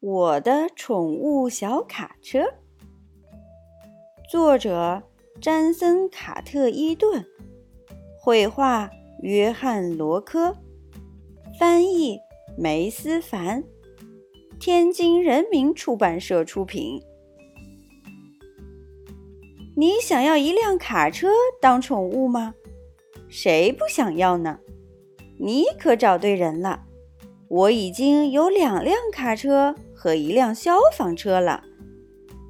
我的宠物小卡车，作者詹森·卡特伊顿，绘画约翰·罗科，翻译梅思凡，天津人民出版社出品。你想要一辆卡车当宠物吗？谁不想要呢？你可找对人了。我已经有两辆卡车和一辆消防车了。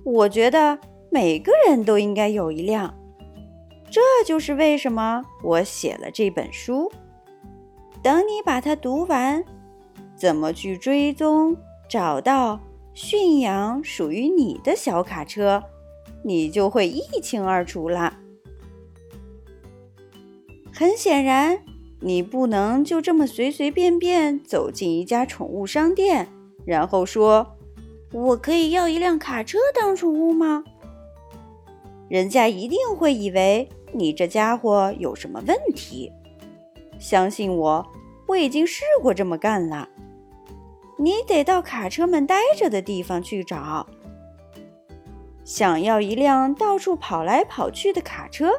我觉得每个人都应该有一辆。这就是为什么我写了这本书。等你把它读完，怎么去追踪、找到、驯养属于你的小卡车，你就会一清二楚了。很显然。你不能就这么随随便便走进一家宠物商店，然后说：“我可以要一辆卡车当宠物吗？”人家一定会以为你这家伙有什么问题。相信我，我已经试过这么干了。你得到卡车们待着的地方去找。想要一辆到处跑来跑去的卡车？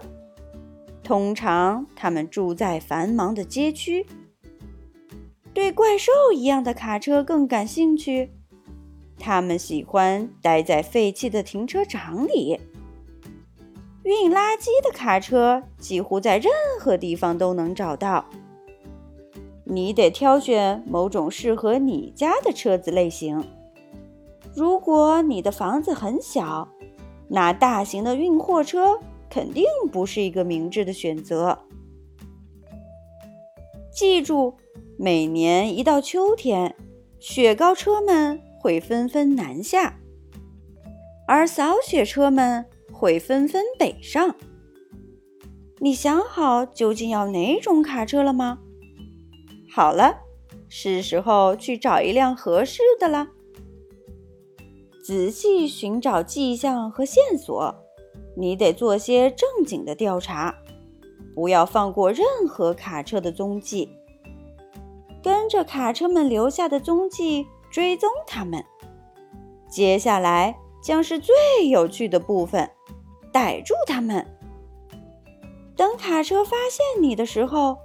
通常，他们住在繁忙的街区。对怪兽一样的卡车更感兴趣。他们喜欢待在废弃的停车场里。运垃圾的卡车几乎在任何地方都能找到。你得挑选某种适合你家的车子类型。如果你的房子很小，那大型的运货车。肯定不是一个明智的选择。记住，每年一到秋天，雪糕车们会纷纷南下，而扫雪车们会纷纷北上。你想好究竟要哪种卡车了吗？好了，是时候去找一辆合适的了。仔细寻找迹象和线索。你得做些正经的调查，不要放过任何卡车的踪迹。跟着卡车们留下的踪迹追踪它们。接下来将是最有趣的部分，逮住它们。等卡车发现你的时候，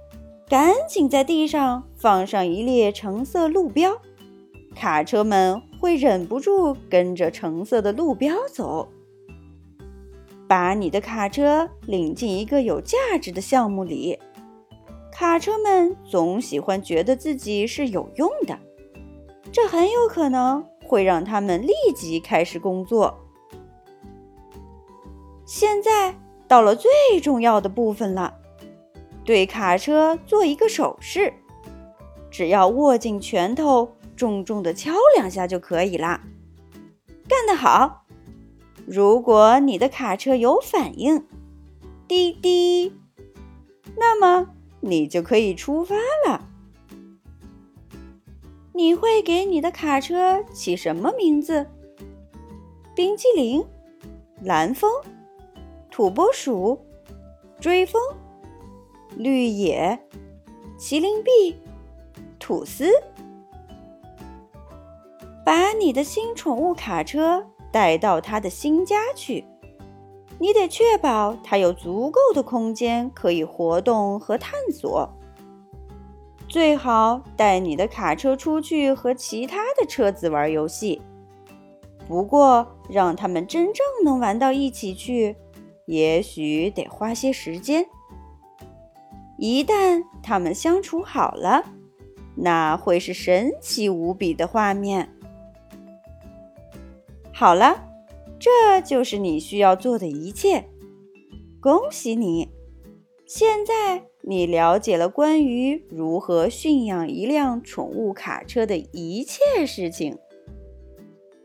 赶紧在地上放上一列橙色路标，卡车们会忍不住跟着橙色的路标走。把你的卡车领进一个有价值的项目里，卡车们总喜欢觉得自己是有用的，这很有可能会让他们立即开始工作。现在到了最重要的部分了，对卡车做一个手势，只要握紧拳头，重重的敲两下就可以啦。干得好！如果你的卡车有反应，滴滴，那么你就可以出发了。你会给你的卡车起什么名字？冰淇淋、蓝风、土拨鼠、追风、绿野、麒麟臂、吐司。把你的新宠物卡车。带到他的新家去，你得确保他有足够的空间可以活动和探索。最好带你的卡车出去和其他的车子玩游戏。不过，让他们真正能玩到一起去，也许得花些时间。一旦他们相处好了，那会是神奇无比的画面。好了，这就是你需要做的一切。恭喜你，现在你了解了关于如何驯养一辆宠物卡车的一切事情。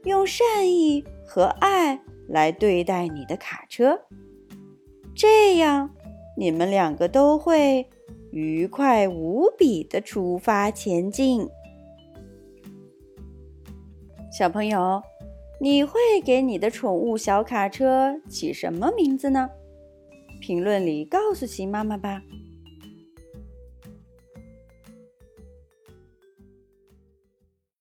用善意和爱来对待你的卡车，这样你们两个都会愉快无比的出发前进。小朋友。你会给你的宠物小卡车起什么名字呢？评论里告诉奇妈妈吧。